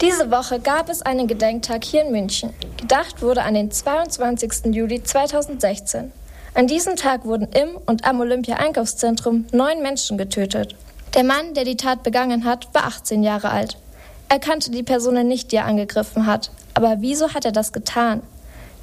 Diese Woche gab es einen Gedenktag hier in München. Gedacht wurde an den 22. Juli 2016. An diesem Tag wurden im und am Olympia-Einkaufszentrum neun Menschen getötet. Der Mann, der die Tat begangen hat, war 18 Jahre alt. Er kannte die Person nicht, die er angegriffen hat. Aber wieso hat er das getan?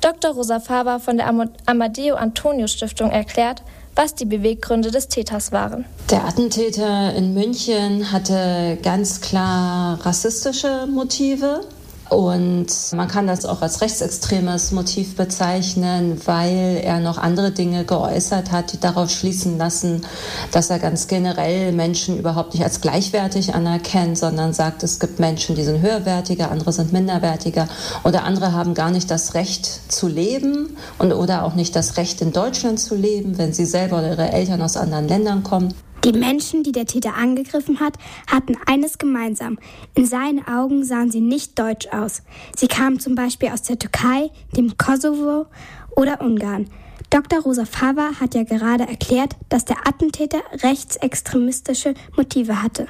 Dr. Rosa Faber von der Amadeo Antonio Stiftung erklärt, was die Beweggründe des Täters waren. Der Attentäter in München hatte ganz klar rassistische Motive. Und man kann das auch als rechtsextremes Motiv bezeichnen, weil er noch andere Dinge geäußert hat, die darauf schließen lassen, dass er ganz generell Menschen überhaupt nicht als gleichwertig anerkennt, sondern sagt, es gibt Menschen, die sind höherwertiger, andere sind minderwertiger oder andere haben gar nicht das Recht zu leben und oder auch nicht das Recht in Deutschland zu leben, wenn sie selber oder ihre Eltern aus anderen Ländern kommen. Die Menschen, die der Täter angegriffen hat, hatten eines gemeinsam. In seinen Augen sahen sie nicht deutsch aus. Sie kamen zum Beispiel aus der Türkei, dem Kosovo oder Ungarn. Dr. Rosa Faber hat ja gerade erklärt, dass der Attentäter rechtsextremistische Motive hatte.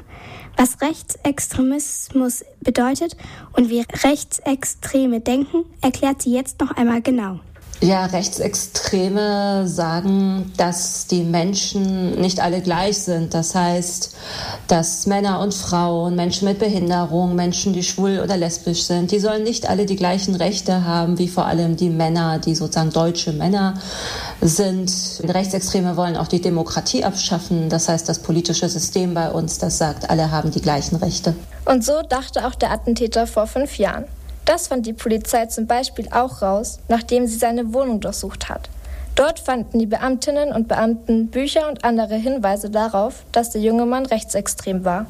Was Rechtsextremismus bedeutet und wie Rechtsextreme denken, erklärt sie jetzt noch einmal genau. Ja, Rechtsextreme sagen, dass die Menschen nicht alle gleich sind. Das heißt, dass Männer und Frauen, Menschen mit Behinderung, Menschen, die schwul oder lesbisch sind, die sollen nicht alle die gleichen Rechte haben wie vor allem die Männer, die sozusagen deutsche Männer sind. Rechtsextreme wollen auch die Demokratie abschaffen. Das heißt, das politische System bei uns, das sagt, alle haben die gleichen Rechte. Und so dachte auch der Attentäter vor fünf Jahren. Das fand die Polizei zum Beispiel auch raus, nachdem sie seine Wohnung durchsucht hat. Dort fanden die Beamtinnen und Beamten Bücher und andere Hinweise darauf, dass der junge Mann rechtsextrem war.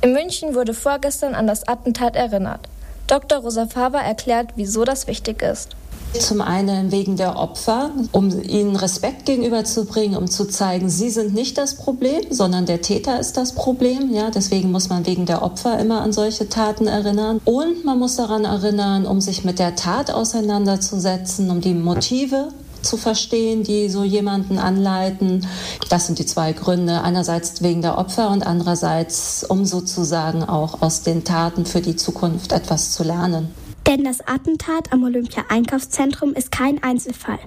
In München wurde vorgestern an das Attentat erinnert. Dr. Rosa Faber erklärt, wieso das wichtig ist. Zum einen wegen der Opfer, um ihnen Respekt gegenüberzubringen, um zu zeigen, sie sind nicht das Problem, sondern der Täter ist das Problem. Ja, deswegen muss man wegen der Opfer immer an solche Taten erinnern. Und man muss daran erinnern, um sich mit der Tat auseinanderzusetzen, um die Motive zu verstehen, die so jemanden anleiten. Das sind die zwei Gründe. Einerseits wegen der Opfer und andererseits, um sozusagen auch aus den Taten für die Zukunft etwas zu lernen. Denn das Attentat am Olympia-Einkaufszentrum ist kein Einzelfall.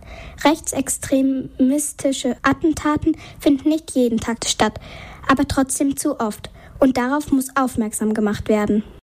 Rechtsextremistische Attentaten finden nicht jeden Tag statt, aber trotzdem zu oft. Und darauf muss aufmerksam gemacht werden.